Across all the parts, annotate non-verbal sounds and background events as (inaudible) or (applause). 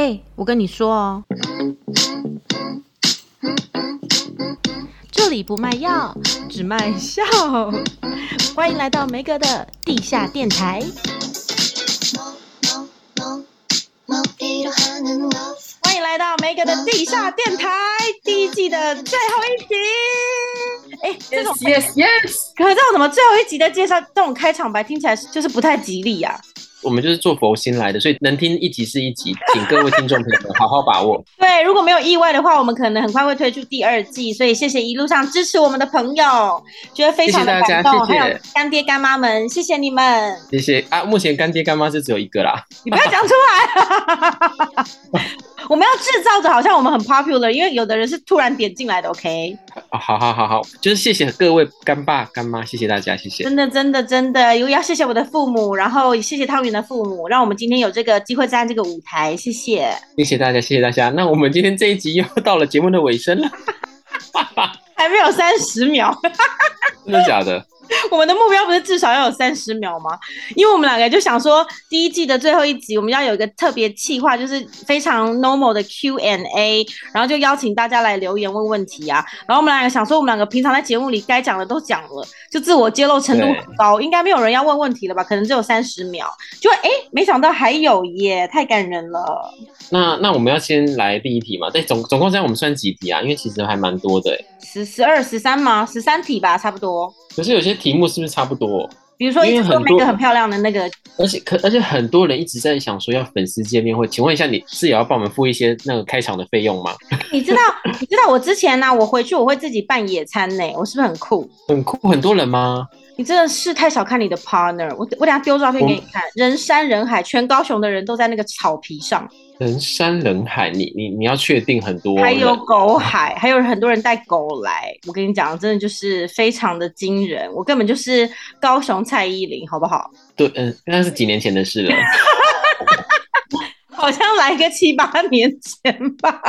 哎，我跟你说哦，这里不卖药，只卖笑。欢迎来到梅哥的地下电台。欢迎来到梅哥的地下电台第一季的最后一集。哎，这种 yes yes yes，可是这种怎么最后一集的介绍，这种开场白听起来就是不太吉利呀、啊。我们就是做佛心来的，所以能听一集是一集，请各位听众朋友们好好把握。(laughs) 对，如果没有意外的话，我们可能很快会推出第二季，所以谢谢一路上支持我们的朋友，觉得非常的感动。谢谢大家，谢谢。还有干爹干妈们，谢谢你们。谢谢啊，目前干爹干妈是只有一个啦，你不要讲出来。(laughs) 我们要制造着好像我们很 popular，因为有的人是突然点进来的，OK？好好好好，就是谢谢各位干爸干妈，谢谢大家，谢谢。真的真的真的，又要谢谢我的父母，然后谢谢汤圆的父母，让我们今天有这个机会站这个舞台，谢谢。谢谢大家，谢谢大家。那我们今天这一集又到了节目的尾声了，(laughs) (laughs) 还没有三十秒，真的假的？(laughs) 我们的目标不是至少要有三十秒吗？因为我们两个就想说，第一季的最后一集，我们要有一个特别企划，就是非常 normal 的 Q&A，然后就邀请大家来留言问问题啊。然后我们两个想说，我们两个平常在节目里该讲的都讲了，就自我揭露程度很高，应该没有人要问问题了吧？可能只有三十秒，就哎，没想到还有耶，太感人了。那那我们要先来第一题嘛？对，总总共这样我们算几题啊？因为其实还蛮多的，十、十二、十三吗？十三题吧，差不多。可是有些题目是不是差不多？比如说，因为很多很漂亮的那个，而且可而且很多人一直在想说要粉丝见面会，请问一下，你是也要帮我们付一些那个开场的费用吗？你知道，你知道我之前呢、啊，我回去我会自己办野餐呢，我是不是很酷？很酷，很多人吗？你真的是太小看你的 partner，我我等下丢照片给你看，人山人海，全高雄的人都在那个草皮上。人山人海，你你你要确定很多，还有狗海，还有很多人带狗来。我跟你讲，真的就是非常的惊人，我根本就是高雄蔡依林，好不好？对，嗯，那是几年前的事了，(laughs) 好像来个七八年前吧。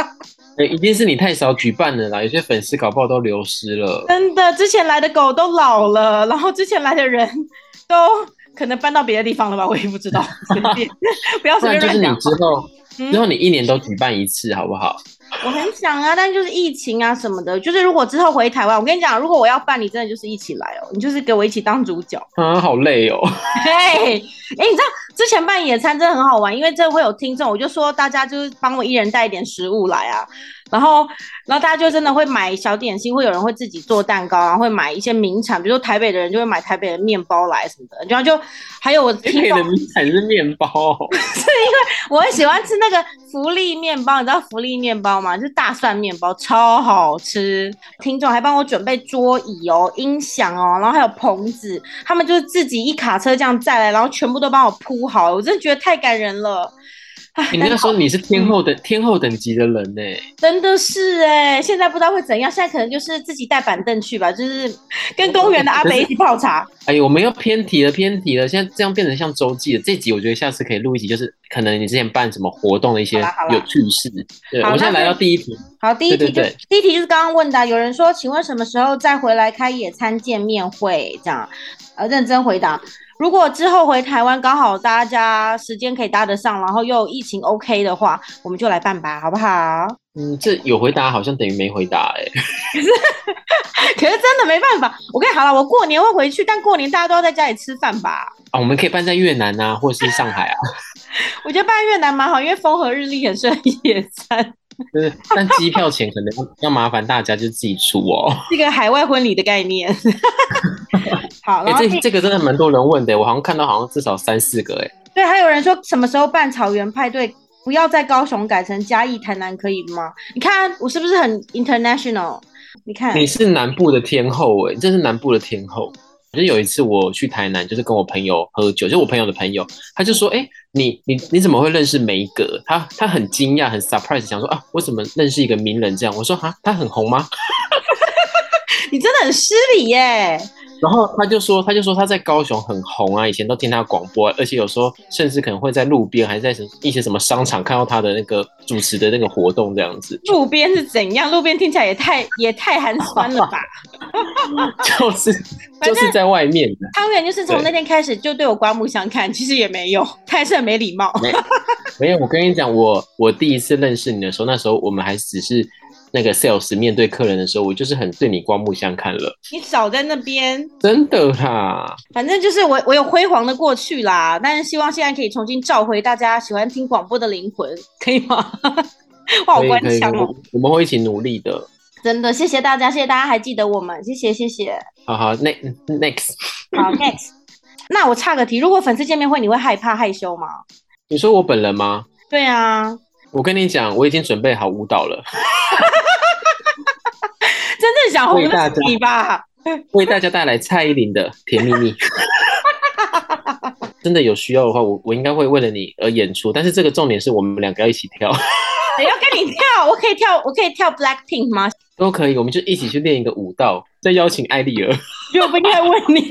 欸，一定是你太少举办了啦，有些粉丝搞不好都流失了。真的，之前来的狗都老了，然后之前来的人都可能搬到别的地方了吧，我也不知道。(laughs) 不要随便乱讲。就是你之后。之后你一年都举办一次，好不好？我很想啊，但就是疫情啊什么的，就是如果之后回台湾，我跟你讲，如果我要办，你真的就是一起来哦，你就是给我一起当主角。啊，好累哦。(laughs) 嘿，哎，你知道之前办野餐真的很好玩，因为这会有听众，我就说大家就是帮我一人带一点食物来啊。然后，然后大家就真的会买小点心，会有人会自己做蛋糕，然后会买一些名产，比如说台北的人就会买台北的面包来什么的。然后就还有我台北的名产是面包，(laughs) 是因为我很喜欢吃那个福利面包，你知道福利面包吗？就是大蒜面包，超好吃。听众还帮我准备桌椅哦、音响哦，然后还有棚子，他们就是自己一卡车这样载来，然后全部都帮我铺好，我真的觉得太感人了。你那个时候你是天后的、嗯、天后等级的人呢？真的是哎，现在不知道会怎样，现在可能就是自己带板凳去吧，就是跟公园的阿伯一起泡茶。哎呦，我们又偏题了，偏题了，现在这样变成像周记了。这集我觉得下次可以录一集，就是可能你之前办什么活动的一些有趣事。对，我现在来到第一题。好，第一题就第一题就是刚刚问的，有人说，请问什么时候再回来开野餐见面会？这样，呃，认真回答。如果之后回台湾刚好大家时间可以搭得上，然后又疫情 OK 的话，我们就来办吧，好不好？嗯，这有回答好像等于没回答哎、欸。可是，可是真的没办法。我跟你好了，我过年会回去，但过年大家都要在家里吃饭吧？啊，我们可以办在越南啊，或者是上海啊。(laughs) 我觉得办越南蛮好，因为风和日丽，很适合野餐。是，但机票钱可能要麻烦大家就自己出哦。(laughs) 这个海外婚礼的概念。(laughs) 好，这这个真的蛮多人问的，我好像看到好像至少三四个哎。对，还有人说什么时候办草原派对？不要在高雄改成嘉义、台南可以吗？你看我是不是很 international？你看你是南部的天后哎，这是南部的天后。就有一次我去台南，就是跟我朋友喝酒，就我朋友的朋友，他就说：“哎、欸，你你你怎么会认识梅格？”他他很惊讶，很 surprise，想说：“啊，我怎么认识一个名人这样？”我说：“啊，他很红吗？” (laughs) 你真的很失礼耶！然后他就说，他就说他在高雄很红啊，以前都听他广播，而且有时候甚至可能会在路边，还是在一些什么商场看到他的那个主持的那个活动这样子。路边是怎样？路边听起来也太也太寒酸了吧？(laughs) 就是就是在外面的。汤圆就是从那天开始就对我刮目相看，其实也没有，他还是很没礼貌。没，没有，我跟你讲，我我第一次认识你的时候，那时候我们还只是。那个 sales 面对客人的时候，我就是很对你刮目相看了。你少在那边，真的啦。反正就是我，我有辉煌的过去啦。但是希望现在可以重新召回大家喜欢听广播的灵魂，可以吗？(laughs) 我，好官腔哦。我们会一起努力的。真的，谢谢大家，谢谢大家还记得我们，谢谢谢谢。好好，next next，好 next。那我岔个题，如果粉丝见面会，你会害怕害羞吗？你说我本人吗？对啊。我跟你讲，我已经准备好舞蹈了。(laughs) 真正想红的是你吧？(laughs) 为大家带来蔡依林的《甜蜜蜜》。(laughs) 真的有需要的话，我我应该会为了你而演出。但是这个重点是我们两个要一起跳。谁要跟你跳？我可以跳，我可以跳 Blackpink 吗？都可以，我们就一起去练一个舞蹈，再邀请艾丽儿。我不应该问你。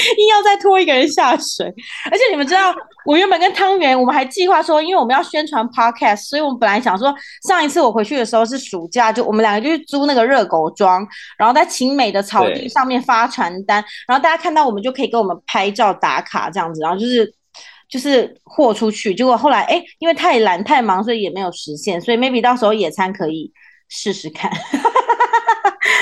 (laughs) 硬要再拖一个人下水，而且你们知道，我原本跟汤圆，我们还计划说，因为我们要宣传 podcast，所以我们本来想说，上一次我回去的时候是暑假，就我们两个就去租那个热狗装，然后在晴美的草地上面发传单，然后大家看到我们就可以给我们拍照打卡这样子，然后就是就是豁出去。结果后来哎、因为太懒太忙，所以也没有实现，所以 maybe 到时候野餐可以试试看。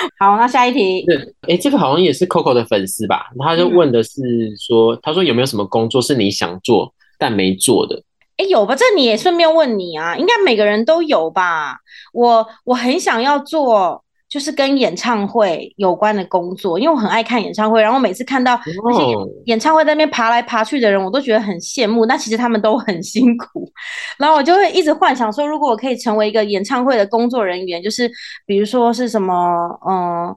(laughs) 好，那下一题。对，哎，这个好像也是 Coco 的粉丝吧？他就问的是说，嗯、他说有没有什么工作是你想做但没做的？哎，有吧？这你也顺便问你啊，应该每个人都有吧？我我很想要做。就是跟演唱会有关的工作，因为我很爱看演唱会，然后每次看到那些演唱会在那边爬来爬去的人，我都觉得很羡慕。那其实他们都很辛苦，然后我就会一直幻想说，如果我可以成为一个演唱会的工作人员，就是比如说是什么，嗯，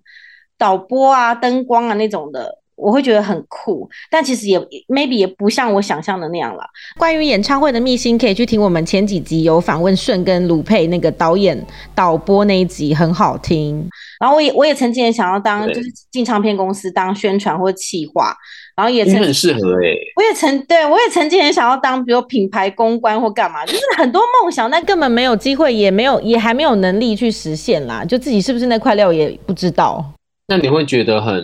导播啊、灯光啊那种的。我会觉得很酷，但其实也 maybe 也不像我想象的那样了。关于演唱会的秘辛，可以去听我们前几集有访问顺跟卢佩那个导演导播那一集，很好听。(laughs) 然后我也我也曾经也想要当，就是进唱片公司当宣传或企划，然后也曾很适合诶、欸。我也曾对我也曾经很想要当，比如品牌公关或干嘛，就是很多梦想，但根本没有机会，也没有也还没有能力去实现啦。就自己是不是那块料也不知道。那你会觉得很？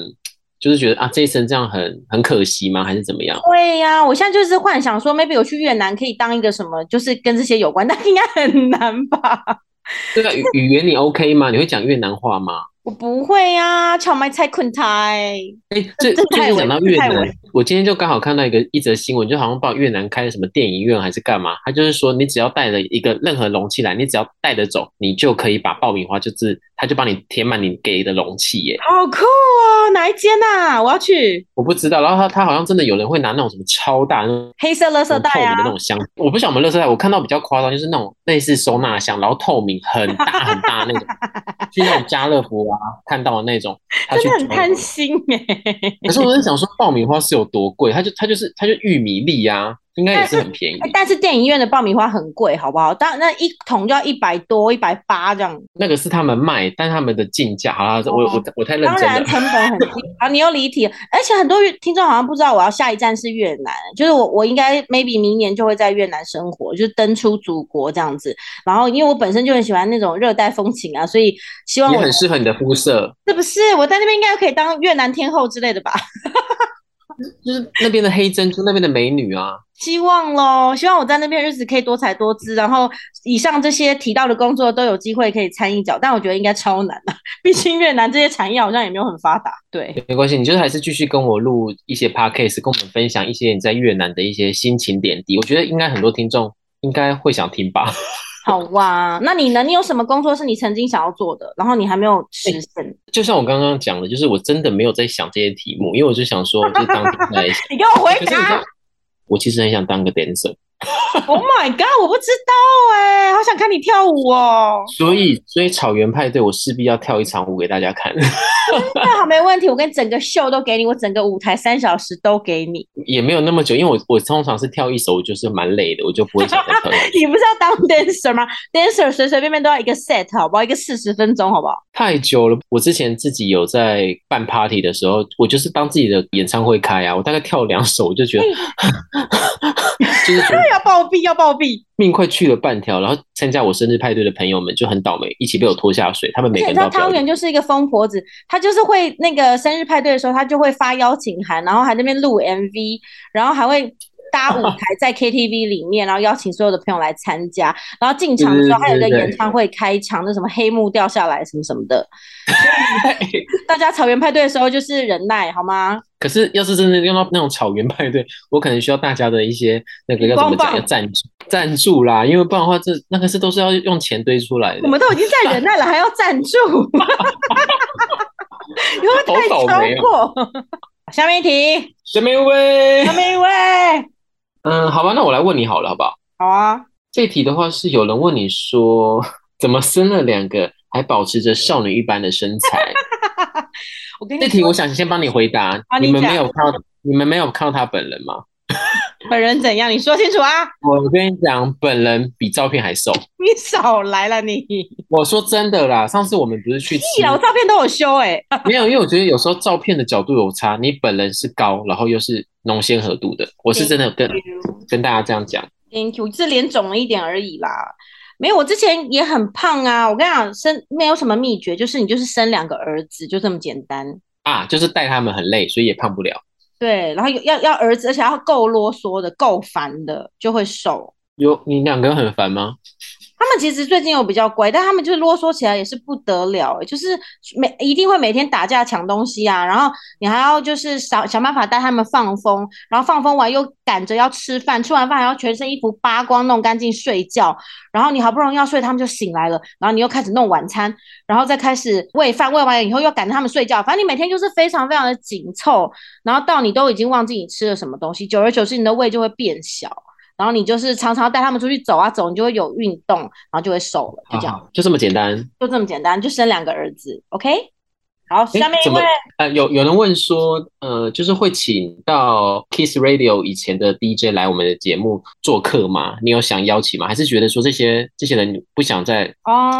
就是觉得啊，这一生这样很很可惜吗？还是怎么样？对呀、啊，我现在就是幻想说，maybe 我去越南可以当一个什么，就是跟这些有关，但应该很难吧？对啊，语语言你 OK 吗？你会讲越南话吗？我不会呀、啊，蕎麦菜困台。哎，这 (laughs) 这就是讲到越南，我今天就刚好看到一个一则新闻，就好像报越南开了什么电影院还是干嘛，他就是说你只要带了一个任何容器来，你只要带得走，你就可以把爆米花就是他就帮你填满你给的容器耶，好酷哦！哪一间啊？我要去。我不知道，然后他他好像真的有人会拿那种什么超大那种黑色垃圾袋啊的那种箱，我不晓得我们垃圾袋，我看到比较夸张，就是那种类似收纳箱，然后透明很大 (laughs) 很大那种，去那种家乐福啊看到的那种。那种真的很贪心哎、欸，可是我在想说，爆米花是有多贵？它就它就是它就玉米粒啊，应该也是很便宜。但是电影院的爆米花很贵，好不好？当那一桶就要一百多、一百八这样。那个是他们卖，但他们的进价，好了，我我我太认真了。当然成本很低啊，你又离题。而且很多听众好像不知道，我要下一站是越南，就是我我应该 maybe 明年就会在越南生活，就是登出祖国这样子。然后因为我本身就很喜欢那种热带风情啊，所以希望我很适合你的肤色。是不是？我在那边应该可以当越南天后之类的吧？(laughs) 就是那边的黑珍珠，那边的美女啊。希望喽，希望我在那边日子可以多彩多姿，然后以上这些提到的工作都有机会可以参一脚，但我觉得应该超难的，(laughs) 毕竟越南这些产业好像也没有很发达。对，没关系，你就是还是继续跟我录一些 podcast，跟我们分享一些你在越南的一些心情点滴。我觉得应该很多听众应该会想听吧。好哇，(laughs) 那你呢？你有什么工作是你曾经想要做的，然后你还没有实现？欸，就像我刚刚讲的，就是我真的没有在想这些题目，因为我就想说，我就当在 (laughs) 你给我回答。我其实很想当个 dancer，(laughs) Oh my god！我不知道哎、欸，好想看你跳舞哦。所以，所以草原派对我势必要跳一场舞给大家看。那好，没问题，我跟整个秀都给你，我整个舞台三小时都给你。(laughs) 也没有那么久，因为我我通常是跳一首，我就是蛮累的，我就不会想再跳。(laughs) 你不是要当 dancer 吗？dancer 随随便便都要一个 set，好不好？一个四十分钟，好不好？太久了。我之前自己有在办 party 的时候，我就是当自己的演唱会开啊，我大概跳两首，我就觉得。就是要暴毙，要暴毙，命快去了半条。然后参加我生日派对的朋友们就很倒霉，一起被我拖下水。他们每个人都。汤圆就是一个疯婆子，她就是会那个生日派对的时候，她就会发邀请函，然后还在那边录 MV，然后还会搭舞台 (laughs) 在 KTV 里面，然后邀请所有的朋友来参加。然后进场的时候还有一个演唱会开场，那什么黑幕掉下来什么什么的。(laughs) 大家草原派对的时候就是忍耐好吗？可是，要是真的用到那种草原派对，我可能需要大家的一些那个要怎么讲？要赞助赞助啦，因为不然的话，这那个是都是要用钱堆出来的。我们都已经在忍耐了，还要赞助？(laughs) 因为太超过。下面一题，下面一位，下面一位。嗯，好吧，那我来问你好了，好不好？好啊。这题的话是有人问你说，(laughs) 怎么生了两个还保持着少女一般的身材？(laughs) 我跟你这题我想先帮你回答。你，你们没有看到，你们没有看到他本人吗？(laughs) 本人怎样？你说清楚啊！我跟你讲，本人比照片还瘦。(laughs) 你少来了你！我说真的啦，上次我们不是去吃？我照片都有修哎、欸。(laughs) 没有，因为我觉得有时候照片的角度有差。你本人是高，然后又是浓鲜合度的。我是真的跟跟大家这样讲。Thank you，这脸肿了一点而已啦。没有，我之前也很胖啊。我跟你讲，生没有什么秘诀，就是你就是生两个儿子，就这么简单啊。就是带他们很累，所以也胖不了。对，然后要要儿子，而且要够啰嗦的，够烦的，就会瘦。有你两个很烦吗？他们其实最近又比较乖，但他们就是啰嗦起来也是不得了，就是每一定会每天打架抢东西啊，然后你还要就是想想办法带他们放风，然后放风完又赶着要吃饭，吃完饭还要全身衣服扒光弄干净睡觉，然后你好不容易要睡，他们就醒来了，然后你又开始弄晚餐，然后再开始喂饭，喂完以后又赶着他们睡觉，反正你每天就是非常非常的紧凑，然后到你都已经忘记你吃了什么东西，久而久之你的胃就会变小。然后你就是常常带他们出去走啊走，你就会有运动，然后就会瘦了，就这样，好好就这么简单，就这么简单，就生两个儿子，OK。好，下面一位，呃，有有人问说，呃，就是会请到 Kiss Radio 以前的 DJ 来我们的节目做客吗？你有想邀请吗？还是觉得说这些这些人不想再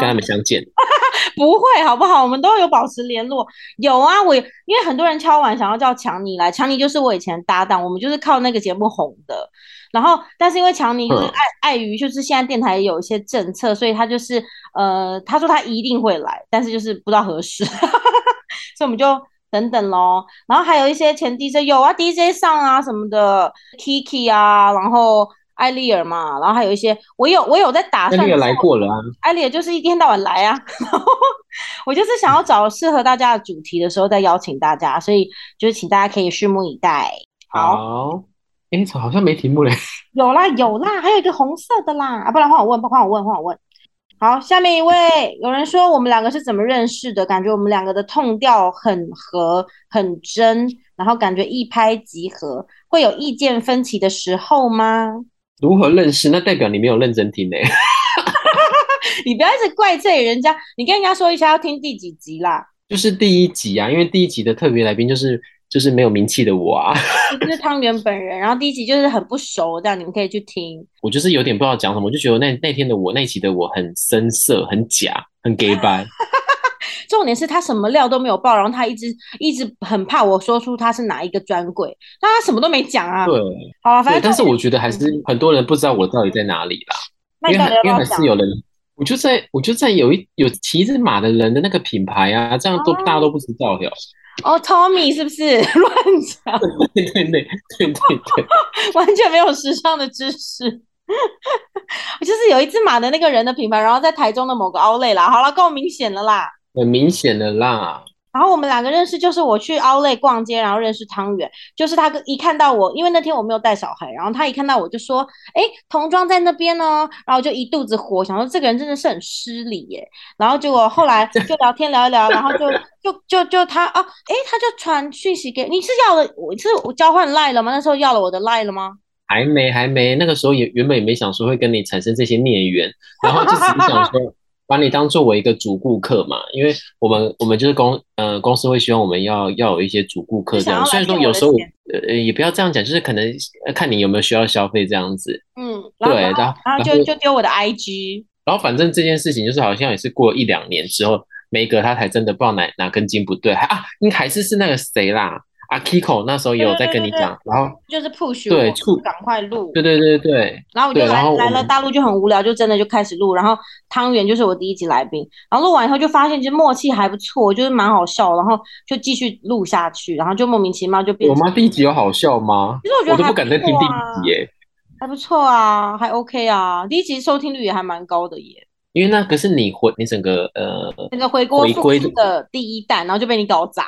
跟他们相见？哦、(laughs) 不会，好不好？我们都有保持联络。有啊，我因为很多人敲完想要叫强尼来，强尼就是我以前搭档，我们就是靠那个节目红的。然后，但是因为强尼就是碍碍于就是现在电台有一些政策，所以他就是呃，他说他一定会来，但是就是不知道何时，(laughs) 所以我们就等等咯。然后还有一些前 DJ 有啊，DJ 上啊什么的，Kiki 啊，然后艾丽尔嘛，然后还有一些我有我有在打算。艾丽尔来过了啊，艾丽尔就是一天到晚来啊，(laughs) 然后我就是想要找适合大家的主题的时候再邀请大家，所以就是请大家可以拭目以待。好。好哎，好像没题目嘞。(laughs) 有啦有啦，还有一个红色的啦。啊，不然换我问，不换我问，换我问。好，下面一位，有人说我们两个是怎么认识的？感觉我们两个的 tone 调很合，很真，然后感觉一拍即合。会有意见分歧的时候吗？如何认识？那代表你没有认真听呢。(laughs) 你不要一直怪罪人家，你跟人家说一下要听第几集啦。就是第一集啊，因为第一集的特别来宾就是。就是没有名气的我啊，(laughs) 就是汤圆本人。然后第一集就是很不熟，这样你们可以去听。我就是有点不知道讲什么，我就觉得那那天的我，那一集的我很生涩、很假、很假掰。(laughs) 重点是他什么料都没有爆，然后他一直一直很怕我说出他是哪一个专柜，但他什么都没讲啊。对，好了，反正但是我觉得还是很多人不知道我到底在哪里啦。因为因为还是有人，我就在我就在有一有骑着马的人的那个品牌啊，这样都、啊、大家都不知道哟。哦，Tommy 是不是 (laughs) 乱讲？对对对对对对，(laughs) 完全没有时尚的知识。我 (laughs) 就是有一只马的那个人的品牌，然后在台中的某个 Outlet 啦。好了，够明显了啦。很明显的啦。然后我们两个认识，就是我去 Outlet 逛街，然后认识汤圆。就是他一看到我，因为那天我没有带小孩，然后他一看到我就说：“哎，童装在那边呢。”然后就一肚子火，想说这个人真的是很失礼耶。然后结果后来就聊天聊一聊，然后就就就就他啊，哎，他就传讯息给你，是要了我是我交换 Line 了吗？那时候要了我的 Line 了吗？还没还没，那个时候也原本也没想说会跟你产生这些孽缘，然后就只是想说把你当作为一个主顾客嘛，因为我们我们就是公呃公司会希望我们要要有一些主顾客这样，虽然说有时候呃也不要这样讲，就是可能看你有没有需要消费这样子，嗯，对，然后然后，就就丢我的 IG，然后反正这件事情就是好像也是过了一两年之后，梅格他才真的不知道哪哪根筋不对，还啊，应该还是是那个谁啦。啊，Kiko 那时候也有在跟你讲，然后就是 push 对，赶快录，对对对对，然后我就来来了大陆就很无聊，就真的就开始录，然后汤圆就是我第一集来宾，然后录完以后就发现其实默契还不错，就是蛮好笑，然后就继续录下去，然后就莫名其妙就变。我妈？第一集有好笑吗？其实我觉得、啊、我都不敢再听第一集耶，还不错啊，还 OK 啊，第一集收听率也还蛮高的耶。因为那个是你回你整个呃那个回锅复出的第一弹，然后就被你搞砸。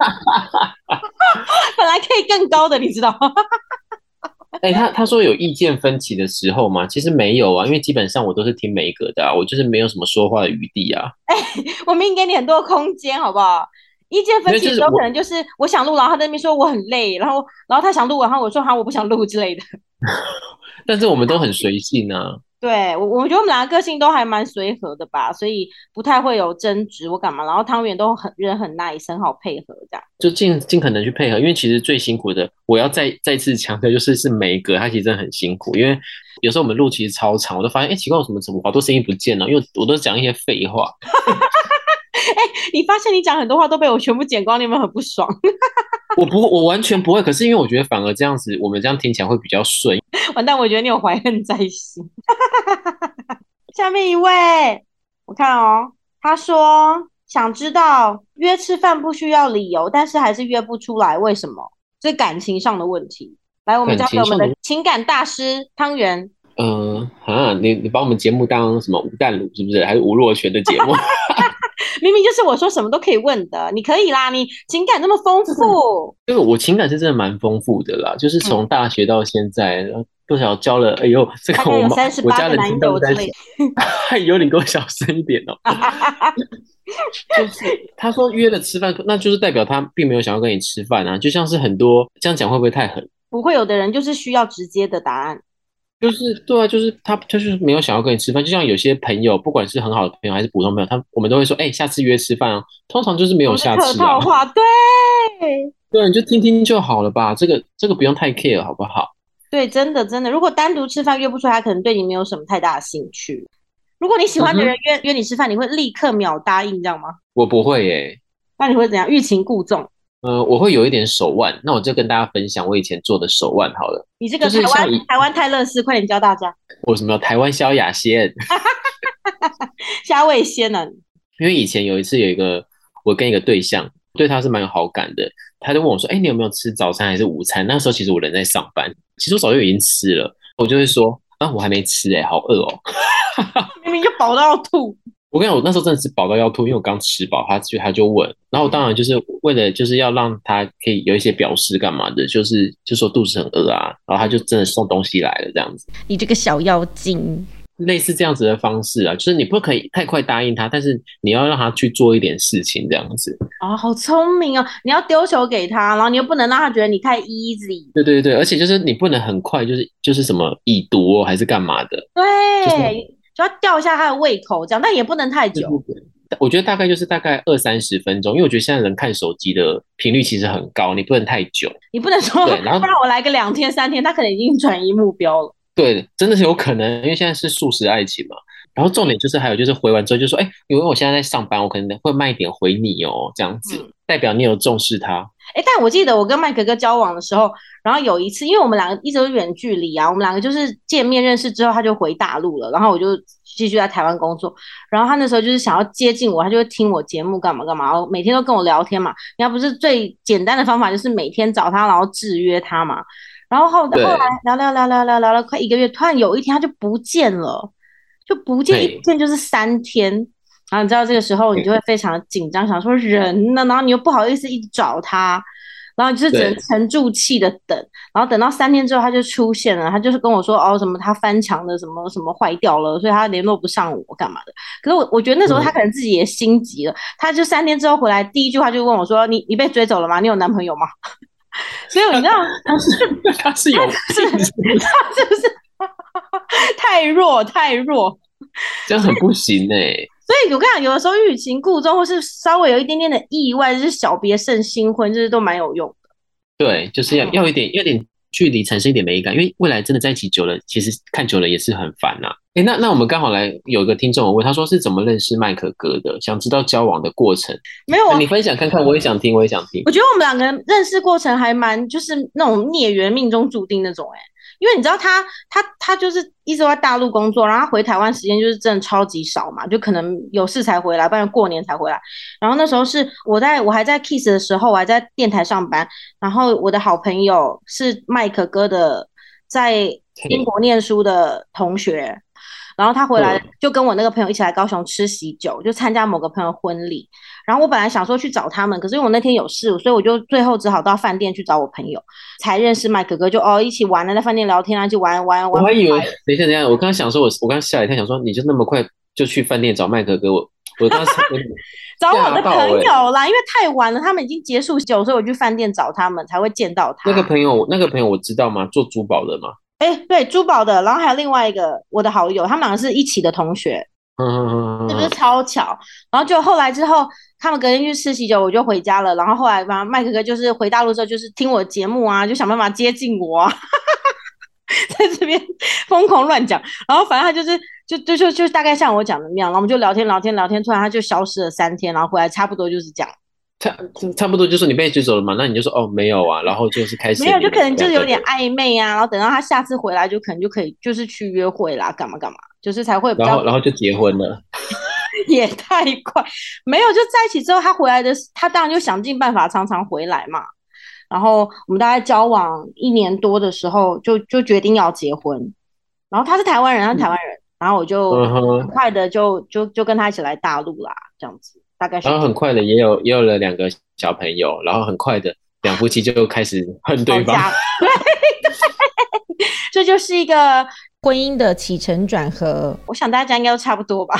(laughs) 本来可以更高的，你知道吗？(laughs) 哎、欸，他他说有意见分歧的时候吗？其实没有啊，因为基本上我都是听梅格的啊，我就是没有什么说话的余地啊。哎、欸，我明给你很多空间，好不好？意见分歧的时候，可能就是我想录，然后他在那边说我很累，然后然后他想录，然后我说好，我不想录之类的。(laughs) 但是我们都很随性啊。对我，我觉得我们两个个性都还蛮随和的吧，所以不太会有争执。我干嘛？然后汤圆都很人很 nice，很好配合，这样就尽尽可能去配合。因为其实最辛苦的，我要再再次强调，就是是梅格，他其实真的很辛苦。因为有时候我们录其实超长，我都发现，哎，奇怪，我什么怎么好多声音不见了？因为我都讲一些废话。(laughs) 哎，你发现你讲很多话都被我全部剪光，你有没有很不爽？(laughs) 我不，我完全不会。可是因为我觉得反而这样子，我们这样听起来会比较顺。(laughs) 完蛋，我觉得你有怀恨在心。(laughs) 下面一位，我看哦，他说想知道约吃饭不需要理由，但是还是约不出来，为什么？这感情上的问题。来，我们交给我们的情感大师汤圆。嗯，啊，你你把我们节目当什么吴淡如是不是？还是吴若权的节目？(laughs) 明明就是我说什么都可以问的，你可以啦，你情感那么丰富。(laughs) 因为我情感是真的蛮丰富的啦，就是从大学到现在，嗯、多少交了，哎呦，这个我我家人听到在，哎呦，你给我小声一点哦。(laughs) 就是他说约了吃饭，那就是代表他并没有想要跟你吃饭啊，就像是很多这样讲会不会太狠？不会，有的人就是需要直接的答案。就是对啊，就是他，就是没有想要跟你吃饭。就像有些朋友，不管是很好的朋友还是普通朋友，他我们都会说，哎、欸，下次约吃饭啊。通常就是没有下次啊。话对，对，你就听听就好了吧。这个这个不用太 care，好不好？对，真的真的，如果单独吃饭约不出来，他可能对你没有什么太大的兴趣。如果你喜欢的人约、嗯、约你吃饭，你会立刻秒答应，这样吗？我不会耶、欸。那你会怎样？欲擒故纵？呃，我会有一点手腕，那我就跟大家分享我以前做的手腕好了。你这个台湾台湾泰勒斯，快点教大家。(laughs) 我什么台湾萧亚轩，(laughs) 虾味仙呢？因为以前有一次有一个我跟一个对象，对他是蛮有好感的，他就问我说：“哎、欸，你有没有吃早餐还是午餐？”那时候其实我人在上班，其实我早就已经吃了，我就会说：“啊，我还没吃、欸，哎，好饿哦。(laughs) ”明明就饱到要吐。我跟你讲，我那时候真的是饱到要吐，因为我刚吃饱，他就他就问，然后我当然就是为了就是要让他可以有一些表示干嘛的，就是就说肚子很饿啊，然后他就真的送东西来了这样子。你这个小妖精，类似这样子的方式啊，就是你不可以太快答应他，但是你要让他去做一点事情这样子。哦，好聪明哦！你要丢球给他，然后你又不能让他觉得你太 easy。对对对，而且就是你不能很快就是就是什么已读哦，还是干嘛的？对。就是要吊一下他的胃口，这样，但也不能太久。我觉得大概就是大概二三十分钟，因为我觉得现在人看手机的频率其实很高，你不能太久。你不能说，(laughs) 然后不然我来个两天三天，他可能已经转移目标了。对，真的是有可能，因为现在是速食爱情嘛。然后重点就是还有就是回完之后就说，哎、欸，因为我现在在上班，我可能会慢一点回你哦，这样子、嗯、代表你有重视他。哎、欸，但我记得我跟麦哥哥交往的时候，然后有一次，因为我们两个一直都远距离啊，我们两个就是见面认识之后，他就回大陆了，然后我就继续在台湾工作。然后他那时候就是想要接近我，他就会听我节目干嘛干嘛，然后每天都跟我聊天嘛。你要不是最简单的方法，就是每天找他，然后制约他嘛。然后后后来聊聊聊聊聊聊了快一个月，突然有一天他就不见了，就不见一见就是三天。然后你知道这个时候你就会非常的紧张，想说人呢，然后你又不好意思一直找他，然后你就是只能沉住气的等，然后等到三天之后他就出现了，他就是跟我说哦什么他翻墙的什么什么坏掉了，所以他联络不上我干嘛的。可是我我觉得那时候他可能自己也心急了，他就三天之后回来，第一句话就问我说你你被追走了吗？你有男朋友吗？(laughs) 所以你知道 (laughs) 他是他是有是，他是不是太弱太弱？这样很不行哎、欸。所以我跟你讲，有的时候欲擒故纵，或是稍微有一点点的意外，就是小别胜新婚，就是都蛮有用的。对，就是要要一点，要点距离，产生一点美感，因为未来真的在一起久了，其实看久了也是很烦呐、啊。哎，那那我们刚好来有一个听众问，他说是怎么认识麦可哥的？想知道交往的过程。没有啊，你分享看看，我也想听，我也想听。我觉得我们两个人认识过程还蛮，就是那种孽缘、命中注定那种、欸。哎，因为你知道他，他，他就是一直在大陆工作，然后回台湾时间就是真的超级少嘛，就可能有事才回来，不然过年才回来。然后那时候是我在我还在 Kiss 的时候，我还在电台上班，然后我的好朋友是麦可哥的，在英国念书的同学。然后他回来就跟我那个朋友一起来高雄吃喜酒，就参加某个朋友婚礼。然后我本来想说去找他们，可是因为我那天有事，所以我就最后只好到饭店去找我朋友，才认识麦哥哥。就哦一起玩了，在饭店聊天啊，就玩玩玩。我还以为等一下等一下，我刚刚想说我，我我刚吓一跳，想说你就那么快就去饭店找麦哥哥？我我当时 (laughs) 找我的朋友啦，因为太晚了，他们已经结束酒，所以我去饭店找他们才会见到他。那个朋友，那个朋友我知道吗？做珠宝的吗？哎，对，珠宝的，然后还有另外一个我的好友，他们两个是一起的同学，嗯嗯嗯，是不是超巧？然后就后来之后，他们隔天去吃喜酒，我就回家了。然后后来嘛，麦可哥就是回大陆之后，就是听我节目啊，就想办法接近我，啊，(laughs) 在这边疯狂乱讲。然后反正他就是，就就就就大概像我讲的那样，然后我们就聊天聊天聊天，突然他就消失了三天，然后回来差不多就是这样。差差不多就是你被追走了嘛，那你就说哦没有啊，然后就是开始没有，就可能就是有点暧昧啊，然后等到他下次回来就可能就可以就是去约会啦，干嘛干嘛，就是才会然后然后就结婚了，(laughs) 也太快，没有就在一起之后他回来的，他当然就想尽办法常常回来嘛，然后我们大概交往一年多的时候就就决定要结婚，然后他是台湾人，他是台湾人，嗯、然后我就很快的就就就跟他一起来大陆啦，这样子。大概是然后很快的也有也有了两个小朋友，然后很快的两夫妻就开始恨对方。(laughs) (laughs) 对，这就是一个婚姻的起承转合。我想大家应该都差不多吧。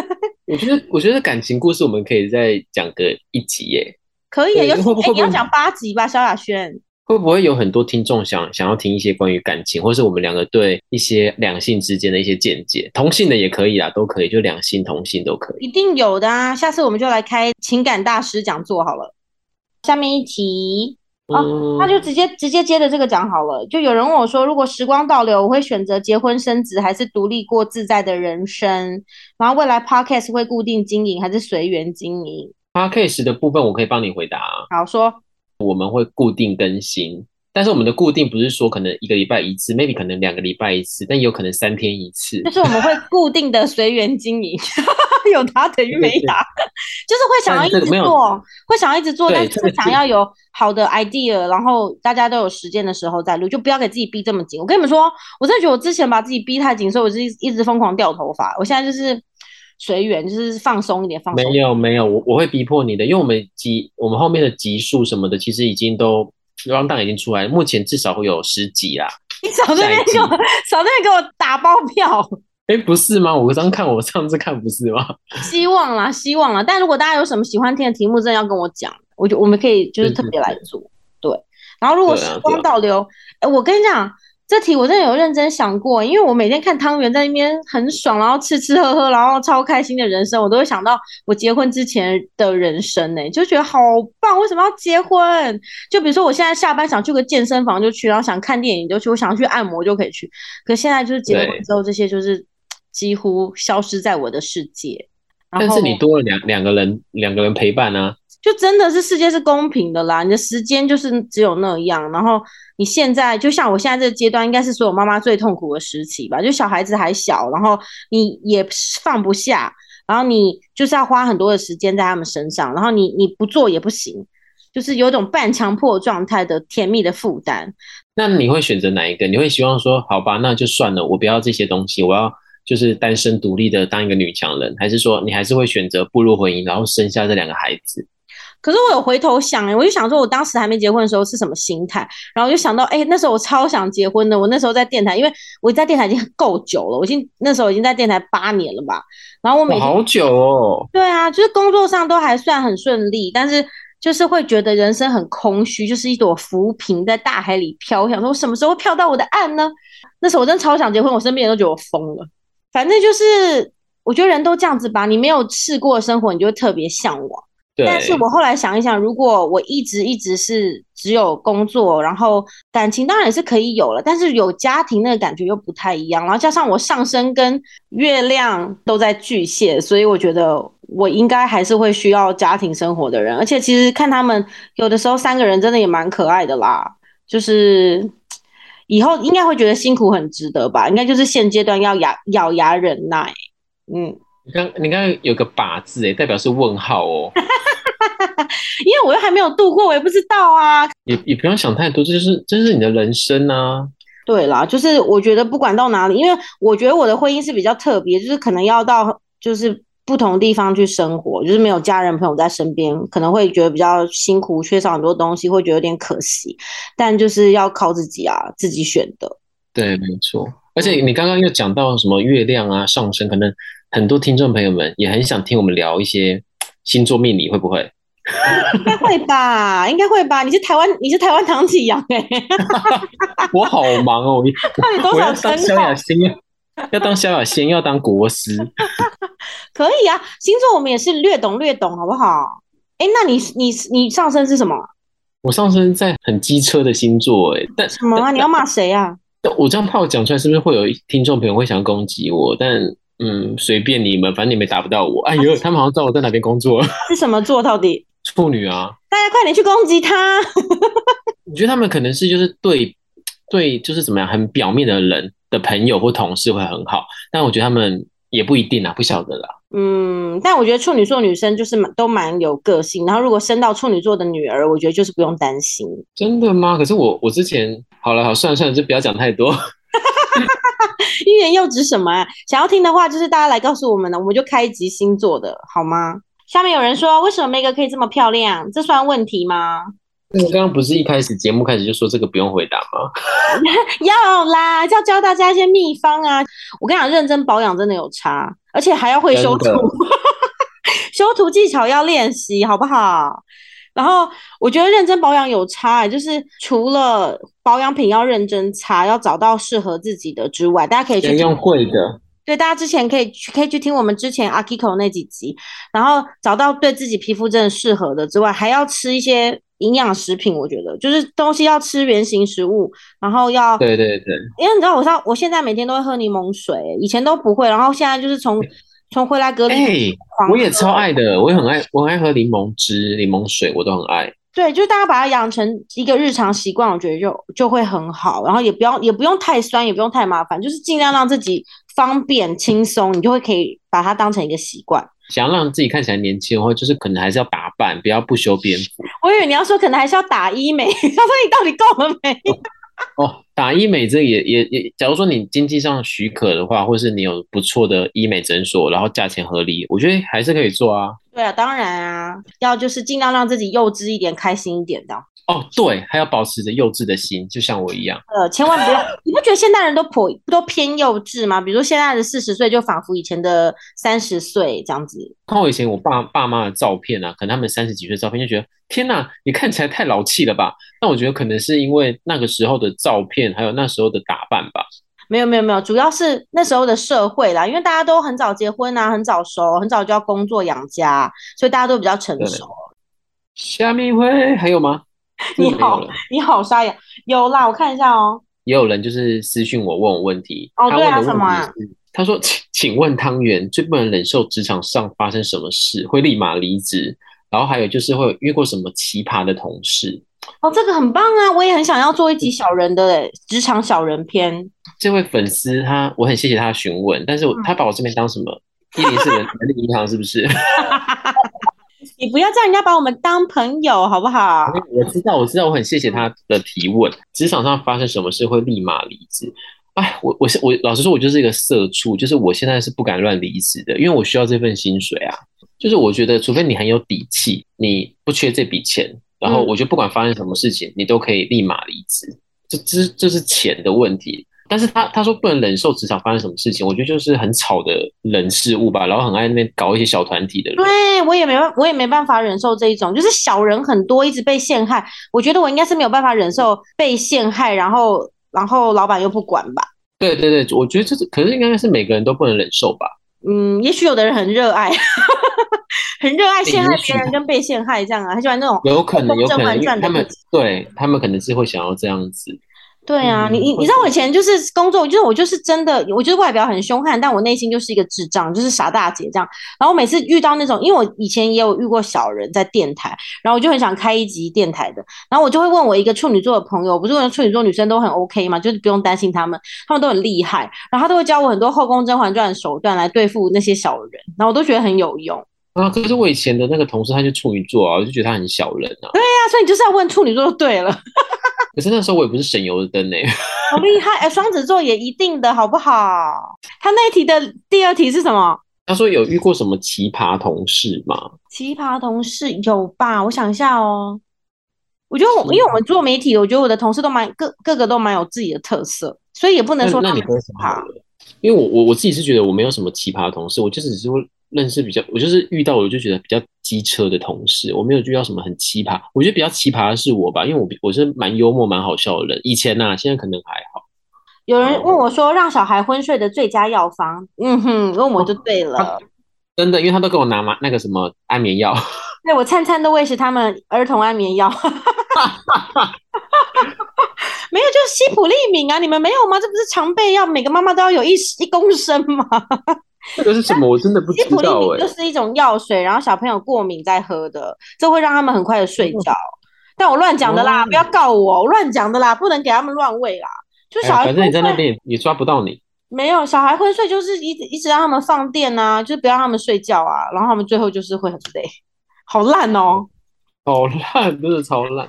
(laughs) 我觉得我觉得感情故事我们可以再讲个一集耶。可以，有欸你要讲八集吧，萧亚轩。会不会有很多听众想想要听一些关于感情，或是我们两个对一些两性之间的一些见解？同性的也可以啊，都可以，就两性、同性都可以。一定有的啊！下次我们就来开情感大师讲座好了。下面一题，嗯、哦，那就直接直接接着这个讲好了。就有人问我说，如果时光倒流，我会选择结婚生子，还是独立过自在的人生？然后未来 Podcast 会固定经营，还是随缘经营？Podcast 的部分我可以帮你回答。好说。我们会固定更新，但是我们的固定不是说可能一个礼拜一次，maybe 可能两个礼拜一次，但有可能三天一次。就是我们会 (laughs) 固定的随缘经营，(laughs) 有打等于没打，就是会想要一直做，会想要一直做，但是想要有好的 idea，然后大家都有时间的时候再录，就不要给自己逼这么紧。我跟你们说，我真的觉得我之前把自己逼太紧，所以我是一直疯狂掉头发。我现在就是。随缘就是放松一点，放松。没有没有，我我会逼迫你的，因为我们集我们后面的集数什么的，其实已经都 rundown 已经出来，目前至少会有十集啦。(laughs) 你少在那边给我少在那边给我打包票。(laughs) 哎，不是吗？我刚看我上次看不是吗？(laughs) 希望啦，希望啦。但如果大家有什么喜欢听的题目，真的要跟我讲，我就我们可以就是特别来做。对，然后如果时光倒流，哎，我跟你讲。这题我真的有认真想过，因为我每天看汤圆在那边很爽，然后吃吃喝喝，然后超开心的人生，我都会想到我结婚之前的人生呢，就觉得好棒。为什么要结婚？就比如说我现在下班想去个健身房就去，然后想看电影就去，我想去按摩就可以去。可现在就是结婚之后，这些就是几乎消失在我的世界。但是你多了两两个人，两个人陪伴啊。就真的是世界是公平的啦，你的时间就是只有那样，然后你现在就像我现在这个阶段，应该是所有妈妈最痛苦的时期吧，就小孩子还小，然后你也放不下，然后你就是要花很多的时间在他们身上，然后你你不做也不行，就是有种半强迫状态的甜蜜的负担。那你会选择哪一个？你会希望说，好吧，那就算了，我不要这些东西，我要就是单身独立的当一个女强人，还是说你还是会选择步入婚姻，然后生下这两个孩子？可是我有回头想哎，我就想说，我当时还没结婚的时候是什么心态？然后我就想到，哎，那时候我超想结婚的。我那时候在电台，因为我在电台已经够久了，我已经那时候已经在电台八年了吧。然后我每天好久哦。对啊，就是工作上都还算很顺利，但是就是会觉得人生很空虚，就是一朵浮萍在大海里飘。想说我什么时候会飘到我的岸呢？那时候我真的超想结婚，我身边人都觉得我疯了。反正就是，我觉得人都这样子吧，你没有试过的生活，你就会特别向往。对。但是我后来想一想，如果我一直一直是只有工作，然后感情当然也是可以有了，但是有家庭那个感觉又不太一样。然后加上我上升跟月亮都在巨蟹，所以我觉得我应该还是会需要家庭生活的人。而且其实看他们有的时候三个人真的也蛮可爱的啦，就是以后应该会觉得辛苦很值得吧？应该就是现阶段要咬咬牙忍耐。嗯。你刚你刚刚有个把字诶，代表是问号哦。(laughs) 因为我又还没有度过，我也不知道啊。也也不用想太多，这就是这是你的人生啊。对啦，就是我觉得不管到哪里，因为我觉得我的婚姻是比较特别，就是可能要到就是不同地方去生活，就是没有家人朋友在身边，可能会觉得比较辛苦，缺少很多东西，会觉得有点可惜。但就是要靠自己啊，自己选的。对，没错。而且你刚刚又讲到什么月亮啊上升，可能。很多听众朋友们也很想听我们聊一些星座命理，会不会？应该会吧，(laughs) 应该会吧。你是台湾，你是台湾唐启阳哎。(laughs) 我好忙哦，你到底多少称号？萧亚轩要当萧亚轩，要当国师。(laughs) 可以啊，星座我们也是略懂略懂，好不好？哎，那你你你上升是什么？我上升在很机车的星座哎，但什么啊？你要骂谁啊？我这样怕我讲出来，是不是会有听众朋友会想要攻击我？但嗯，随便你们，反正你们打不到我。哎呦，他们好像知道我在哪边工作。是什么座到底？处女啊！大家快点去攻击他。(laughs) 我觉得他们可能是就是对对，就是怎么样，很表面的人的朋友或同事会很好，但我觉得他们也不一定啊，不晓得啦。嗯，但我觉得处女座女生就是蛮都蛮有个性，然后如果生到处女座的女儿，我觉得就是不用担心。真的吗？可是我我之前好了好算了算了，就不要讲太多。(laughs) 欲言又止什么啊？想要听的话，就是大家来告诉我们呢，我们就开一集星座的好吗？下面有人说，为什么 Meg 可以这么漂亮？这算问题吗？你刚刚不是一开始节目开始就说这个不用回答吗？(laughs) 要啦，要教大家一些秘方啊！我跟你讲，认真保养真的有差，而且还要会修图，(laughs) 修图技巧要练习，好不好？然后我觉得认真保养有差，欸，就是除了保养品要认真擦，要找到适合自己的之外，大家可以去用会的。对，大家之前可以去可以去听我们之前阿 Kiko 那几集，然后找到对自己皮肤真的适合的之外，还要吃一些营养食品。我觉得就是东西要吃原形食物，然后要对对对，因为你知道我上我现在每天都会喝柠檬水，以前都不会，然后现在就是从。从回来隔离，哎、欸，我也超爱的，我也很爱，我很爱喝柠檬汁、柠檬水，我都很爱。对，就是大家把它养成一个日常习惯，我觉得就就会很好。然后也不要，也不用太酸，也不用太麻烦，就是尽量让自己方便轻松，你就会可以把它当成一个习惯。想要让自己看起来年轻的话，就是可能还是要打扮，不要不修边幅。我以为你要说可能还是要打医美，(laughs) 他说你到底够了没？(laughs) (laughs) 哦，打医美这也也也，假如说你经济上许可的话，或是你有不错的医美诊所，然后价钱合理，我觉得还是可以做啊。对啊，当然啊，要就是尽量让自己幼稚一点，开心一点的。哦，对，还要保持着幼稚的心，就像我一样。呃，千万不要，(laughs) 你不觉得现代人都颇都偏幼稚吗？比如说现在的四十岁，就仿佛以前的三十岁这样子。看我以前我爸爸妈的照片啊，可能他们三十几岁的照片，就觉得天哪，你看起来太老气了吧？但我觉得可能是因为那个时候的照片，还有那时候的打扮吧。没有没有没有，主要是那时候的社会啦，因为大家都很早结婚啊，很早熟，很早就要工作养家，所以大家都比较成熟。虾米会还有吗？(laughs) 你好，你好沙哑，有啦，我看一下哦。也有人就是私讯我问我问题，哦，对啊，他问的问题是什么啊？他说，请请问汤圆最不能忍受职场上发生什么事会立马离职？然后还有就是会有遇过什么奇葩的同事？哦，这个很棒啊，我也很想要做一集小人的职场小人篇。这位粉丝他，我很谢谢他的询问，但是他把我这边当什么？一零四人 (laughs) 人力银行是不是？(laughs) 你不要叫人家把我们当朋友，好不好？我知道，我知道，我很谢谢他的提问。职场上发生什么事会立马离职？哎，我我是我，老实说，我就是一个社畜，就是我现在是不敢乱离职的，因为我需要这份薪水啊。就是我觉得，除非你很有底气，你不缺这笔钱，然后我觉得不管发生什么事情，你都可以立马离职。这这这是钱的问题。但是他他说不能忍受职场发生什么事情，我觉得就是很吵的人事物吧，然后很爱那边搞一些小团体的人。对，我也没办，我也没办法忍受这一种，就是小人很多，一直被陷害。我觉得我应该是没有办法忍受被陷害，然后然后老板又不管吧。对对对，我觉得这是，可是应该是每个人都不能忍受吧。嗯，也许有的人很热爱，(laughs) 很热爱陷害别人跟被陷害这样啊，他喜欢那种有可能有可能，他们对他们可能是会想要这样子。对啊，你你你知道我以前就是工作，就是我就是真的，我觉得外表很凶悍，但我内心就是一个智障，就是傻大姐这样。然后我每次遇到那种，因为我以前也有遇过小人在电台，然后我就很想开一集电台的，然后我就会问我一个处女座的朋友，不是问处女座女生都很 OK 吗？就是不用担心他们，他们都很厉害，然后他都会教我很多后宫甄嬛传的手段来对付那些小人，然后我都觉得很有用。啊，可是我以前的那个同事他就处女座啊，我就觉得他很小人啊。对呀、啊，所以你就是要问处女座就对了。(laughs) 可是那时候我也不是省油的灯呢、欸，好厉害！哎、欸，双子座也一定的好不好？他那一题的第二题是什么？他说有遇过什么奇葩同事吗？奇葩同事有吧？我想一下哦。我觉得我，因为我们做媒体，我觉得我的同事都蛮各各个都蛮有自己的特色，所以也不能说他们奇葩。因为我我我自己是觉得我没有什么奇葩的同事，我就只是会。认识比较，我就是遇到我就觉得比较机车的同事，我没有遇到什么很奇葩。我觉得比较奇葩的是我吧，因为我我是蛮幽默、蛮好笑的人。以前呐、啊，现在可能还好。有人问我说，让小孩昏睡的最佳药方，嗯哼，问我就对了、哦。真的，因为他都给我拿嘛那个什么安眠药。(laughs) 对，我餐餐都喂食他们儿童安眠药。(laughs) 没有，就是西普利敏啊，你们没有吗？这不是常备药，每个妈妈都要有一一公升吗？这个是什么？我真的不知道、欸。西普就是一种药水，然后小朋友过敏在喝的，这会让他们很快的睡觉。嗯、但我乱讲的啦，不要告我，我乱讲的啦，不能给他们乱喂啦。就小孩、哎，反正你在那边也抓不到你。没有，小孩昏睡就是一直一直让他们放电啊，就是不要让他们睡觉啊，然后他们最后就是会很累，好烂哦，好烂，真的超烂。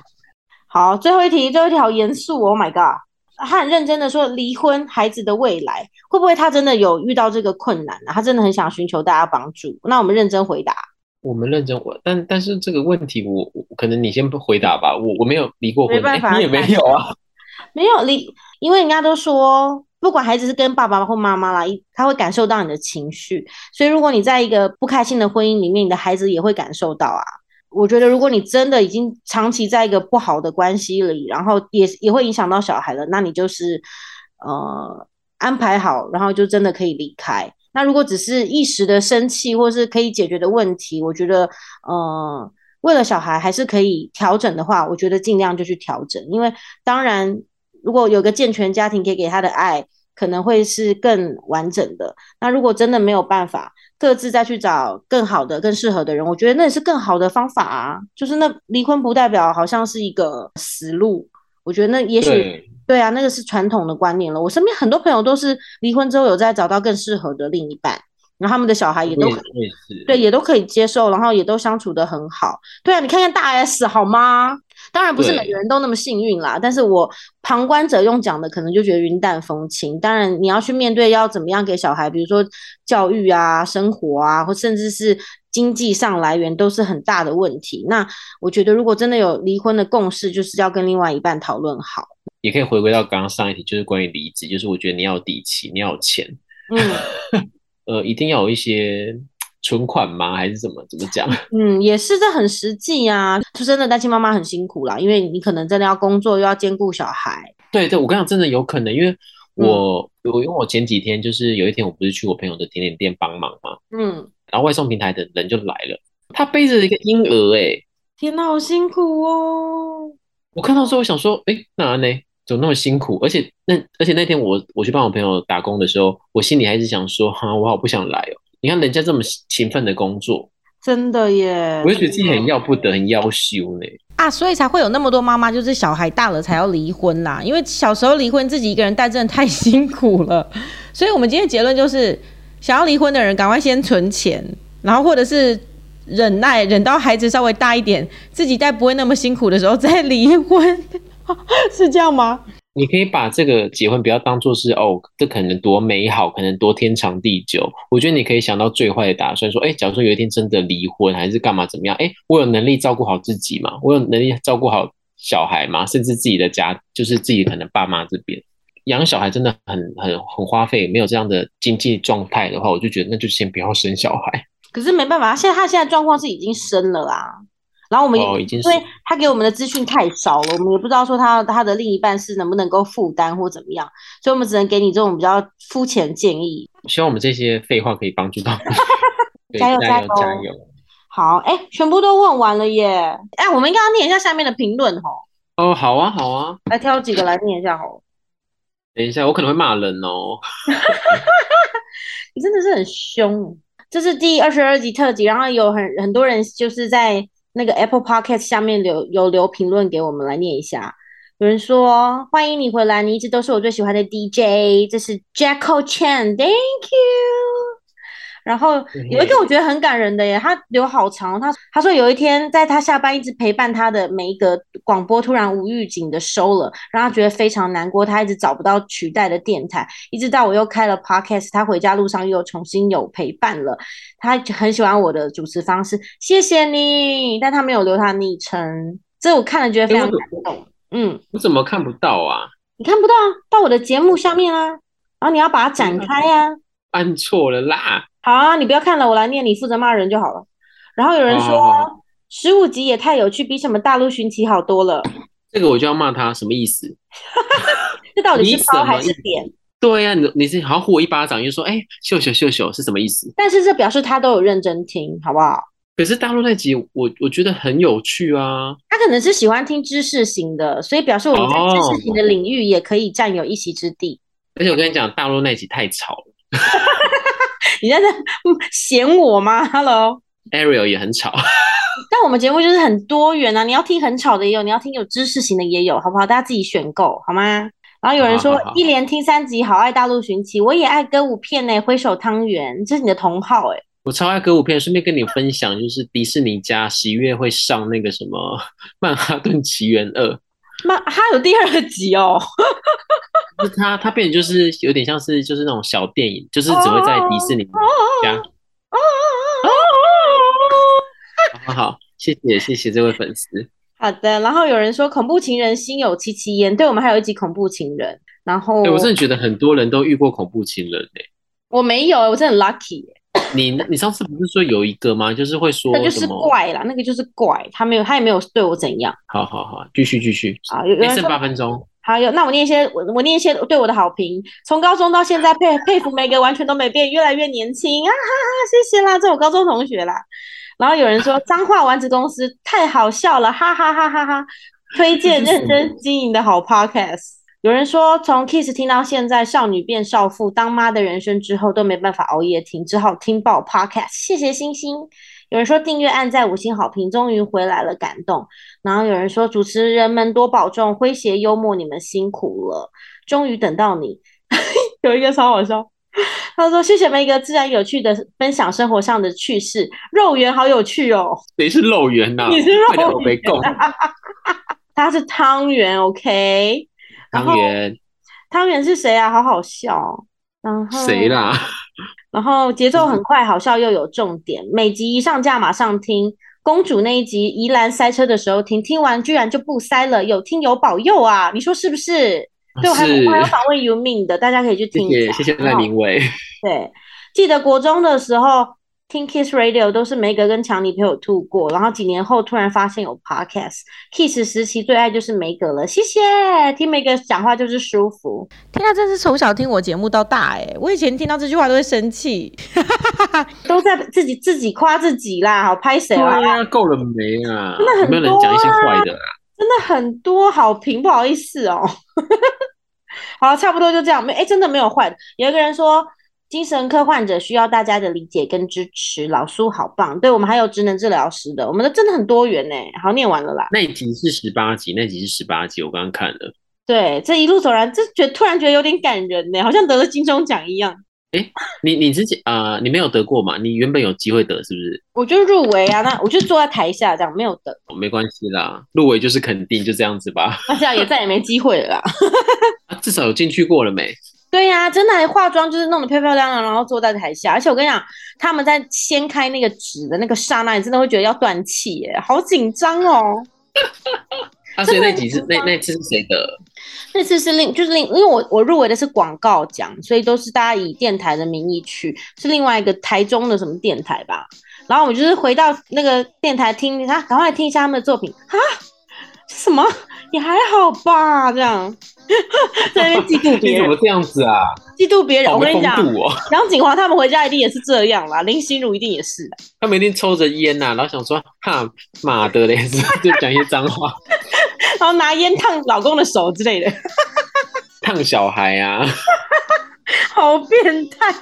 好，最后一题，最后一题好严肃，Oh my god。他很认真的说，离婚孩子的未来会不会他真的有遇到这个困难呢、啊？他真的很想寻求大家帮助。那我们认真回答。我们认真回，但但是这个问题我，我可能你先不回答吧。我我没有离过婚，没办法、欸，你也没有啊？(laughs) 没有离，因为人家都说，不管孩子是跟爸爸或妈妈啦，他会感受到你的情绪。所以如果你在一个不开心的婚姻里面，你的孩子也会感受到啊。我觉得，如果你真的已经长期在一个不好的关系里，然后也也会影响到小孩了，那你就是呃安排好，然后就真的可以离开。那如果只是一时的生气或是可以解决的问题，我觉得呃为了小孩还是可以调整的话，我觉得尽量就去调整。因为当然，如果有个健全家庭可以给他的爱，可能会是更完整的。那如果真的没有办法，各自再去找更好的、更适合的人，我觉得那也是更好的方法啊。就是那离婚不代表好像是一个死路，我觉得那也许对，对啊，那个是传统的观念了。我身边很多朋友都是离婚之后有再找到更适合的另一半，然后他们的小孩也都对，也都可以接受，然后也都相处得很好。对啊，你看看大 S 好吗？当然不是每个人都那么幸运啦，但是我旁观者用讲的可能就觉得云淡风轻。当然你要去面对要怎么样给小孩，比如说教育啊、生活啊，或甚至是经济上来源都是很大的问题。那我觉得如果真的有离婚的共识，就是要跟另外一半讨论好。也可以回归到刚刚上一题，就是关于离职，就是我觉得你要有底气，你要有钱，嗯，(laughs) 呃，一定要有一些。存款吗？还是怎么怎么讲？(laughs) 嗯，也是，这很实际啊。就真的单亲妈妈很辛苦啦，因为你可能真的要工作，又要兼顾小孩。对对，我跟你讲，真的有可能，因为我我、嗯、因为我前几天就是有一天，我不是去我朋友的甜点店帮忙嘛，嗯，然后外送平台的人就来了，他背着一个婴儿、欸，哎，天哪，好辛苦哦！我看到之后，我想说，哎、欸，那呢？怎么那么辛苦？而且那而且那天我我去帮我朋友打工的时候，我心里还是想说，哈，我好不想来哦。你看人家这么勤奋的工作，真的耶！我就觉得自己很要不得，很夭寿呢。啊，所以才会有那么多妈妈，就是小孩大了才要离婚啦。因为小时候离婚，自己一个人带真的太 (laughs) 辛苦了。所以我们今天结论就是，想要离婚的人，赶快先存钱，然后或者是忍耐，忍到孩子稍微大一点，自己带不会那么辛苦的时候再离婚，(laughs) 是这样吗？你可以把这个结婚不要当做是哦，这可能多美好，可能多天长地久。我觉得你可以想到最坏的打算，说，哎，假如说有一天真的离婚，还是干嘛怎么样？哎，我有能力照顾好自己吗？我有能力照顾好小孩吗？甚至自己的家，就是自己可能爸妈这边。养小孩真的很很很花费，没有这样的经济状态的话，我就觉得那就先不要生小孩。可是没办法，现在他现在状况是已经生了啊。然后我们、哦、已经因为他给我们的资讯太少了，我们也不知道说他他的另一半是能不能够负担或怎么样，所以我们只能给你这种比较肤浅的建议。希望我们这些废话可以帮助到你。(laughs) 加油加油加油！好，哎，全部都问完了耶！哎，我们应该要念一下下面的评论哦。哦，好啊好啊，来挑几个来念一下好了。等一下，我可能会骂人哦。(laughs) 你真的是很凶。这是第二十二集特辑，然后有很很多人就是在那个 Apple Podcast 下面留有留评论给我们来念一下。有人说：“欢迎你回来，你一直都是我最喜欢的 DJ。”这是 Jacko Chan，Thank you。然后有一个我觉得很感人的耶，他留好长。他他说有一天在他下班一直陪伴他的每一个广播突然无预警的收了，让他觉得非常难过。他一直找不到取代的电台，一直到我又开了 podcast，他回家路上又重新有陪伴了。他很喜欢我的主持方式，谢谢你。但他没有留他的昵称，这我看了觉得非常感动。嗯，我怎么看不到啊？你看不到啊？到我的节目下面啊，然后你要把它展开啊。按错了啦。好啊，你不要看了，我来念，你负责骂人就好了。然后有人说十五集也太有趣，比什么大陆寻奇好多了。这个我就要骂他，什么意思？(laughs) 这到底是褒还是贬？对呀、啊，你你是好像呼我一巴掌，就说哎，秀秀秀秀是什么意思？但是这表示他都有认真听，好不好？可是大陆那集我我觉得很有趣啊。他可能是喜欢听知识型的，所以表示我们在知识型的领域也可以占有一席之地。哦、而且我跟你讲，大陆那集太吵了。(laughs) 你在这嫌我吗？Hello，Ariel 也很吵，(laughs) 但我们节目就是很多元啊！你要听很吵的也有，你要听有知识型的也有，好不好？大家自己选购好吗？然后有人说一连听三集，好爱大陆寻奇，我也爱歌舞片呢、欸。挥手汤圆，这是你的同好哎、欸，我超爱歌舞片，顺便跟你分享，就是迪士尼家十一月会上那个什么《曼哈顿奇缘二》，曼哈有第二集哦。(laughs) 是它，它变成就是有点像是就是那种小电影，就是只会在迪士尼家。好好，谢谢谢谢这位粉丝。好的，然后有人说恐怖情人心有戚戚焉，对我们还有一集恐怖情人。然后，我真的觉得很多人都遇过恐怖情人诶、欸。我没有，我真的很 lucky、欸。你你上次不是说有一个吗？就是会说，那就是怪啦，那个就是怪，他没有，他也没有对我怎样。好好好，继续继续。好，有剩八分钟。好，有那我念一些，我我念一些对我的好评。从高中到现在，佩佩服每个完全都没变，越来越年轻啊！哈哈，谢谢啦，这我高中同学啦。然后有人说 (laughs) 脏话丸子公司太好笑了，哈哈哈哈哈！推荐 (laughs) 认真经营的好 podcast。有人说从 Kiss 听到现在，少女变少妇，当妈的人生之后都没办法熬夜听，只好听爆 podcast。谢谢星星。有人说订阅按在五星好评，终于回来了，感动。然后有人说主持人们多保重，诙谐幽默，你们辛苦了，终于等到你。(laughs) 有一个超好笑，他说谢谢每一个自然有趣的分享生活上的趣事，肉圆好有趣哦。谁是肉圆呐？你是肉圆，(laughs) 他是汤圆，OK。汤圆，汤圆是谁啊？好好笑。然后谁啦？(laughs) 然后节奏很快，好笑又有重点。每集一上架马上听。公主那一集宜兰塞车的时候听，听完居然就不塞了，有听有保佑啊！你说是不是？对，我还我还有访问 You Mean 的，大家可以去听一下。谢谢谢谢赖明伟。对，记得国中的时候。听 Kiss Radio 都是梅格跟强尼陪我吐过，然后几年后突然发现有 Podcast，Kiss 时期最爱就是梅格了，谢谢。听梅格讲话就是舒服，天啊，真是从小听我节目到大哎！我以前听到这句话都会生气，(laughs) 都在自己自己夸自己啦，好拍谁啊？够了没啊？真的很多、啊、有没有人讲一些坏的啊？真的很多好评，不好意思哦。(laughs) 好，差不多就这样，没哎，真的没有坏的。有一个人说。精神科患者需要大家的理解跟支持，老苏好棒。对，我们还有职能治疗师的，我们的真的很多元呢。好，念完了啦。那一集是十八集，那集是十八集，我刚刚看了。对，这一路走来，这觉突然觉得有点感人呢，好像得了金钟奖一样。哎，你你之前啊、呃，你没有得过嘛？你原本有机会得，是不是？我就入围啊，那我就坐在台下这样，没有得。哦、没关系啦，入围就是肯定，就这样子吧。那这样也再也没机会了啦。(laughs) 啊、至少有进去过了没？对呀、啊，真的还化妆就是弄得漂漂亮亮，然后坐在台下。而且我跟你讲，他们在掀开那个纸的那个刹那，你真的会觉得要断气耶，好紧张哦。(laughs) 啊，所以那几次那那次是谁的？那次是另就是另，因为我我入围的是广告奖，所以都是大家以电台的名义去，是另外一个台中的什么电台吧。然后我就是回到那个电台听，他赶快来听一下他们的作品啊，什么也还好吧，这样 (laughs) 在那边嫉妒 (laughs) 别人，你怎么这样子啊？嫉妒别人，我跟你讲，哦、(laughs) 杨景华他们回家一定也是这样啦，林心如一定也是，他们一定抽着烟呐、啊，然后想说哈妈的嘞，就讲一些脏话。然后拿烟烫老公的手之类的，烫小孩啊，好变态！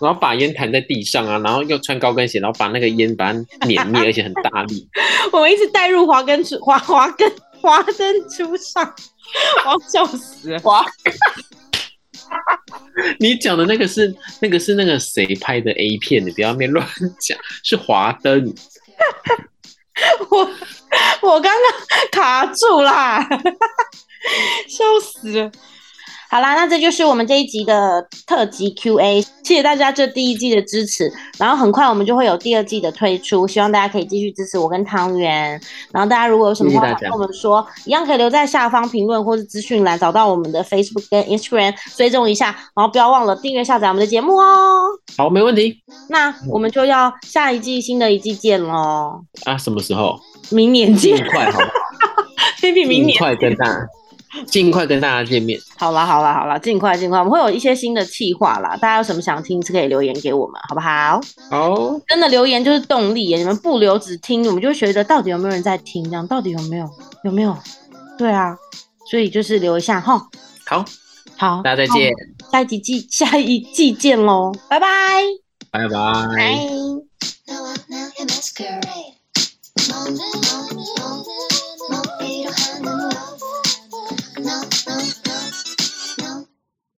然后把烟弹在地上啊，然后又穿高跟鞋，然后把那个烟把它碾灭，而且很大力。我们一直带入华根初华华根华灯初上，(laughs) 我要笑死了！华，(laughs) 你讲的那个是那个是那个谁拍的 A 片？你不要乱讲，是华灯。(laughs) 我我刚刚卡住啦，笑死了。好啦，那这就是我们这一集的特辑 Q&A，谢谢大家这第一季的支持。然后很快我们就会有第二季的推出，希望大家可以继续支持我跟汤圆。然后大家如果有什么话想跟我们说，一样可以留在下方评论或是资讯栏找到我们的 Facebook 跟 Instagram，追踪一下。然后不要忘了订阅下载我们的节目哦。好，没问题。那我们就要下一季新的一季见喽。啊，什么时候？明年见。尽快好不好？(laughs) 比比明年。尽快跟大家。(laughs) 尽快跟大家见面。好啦，好啦，好啦，尽快，尽快，我们会有一些新的企划啦。大家有什么想听，是可以留言给我们，好不好？好，oh. 真的留言就是动力耶。你们不留只听，我们就觉得到底有没有人在听？这样到底有没有？有没有？对啊，所以就是留一下哈。好，好，大家再见。下一季季，下一季见喽，拜拜，拜拜 bye。no.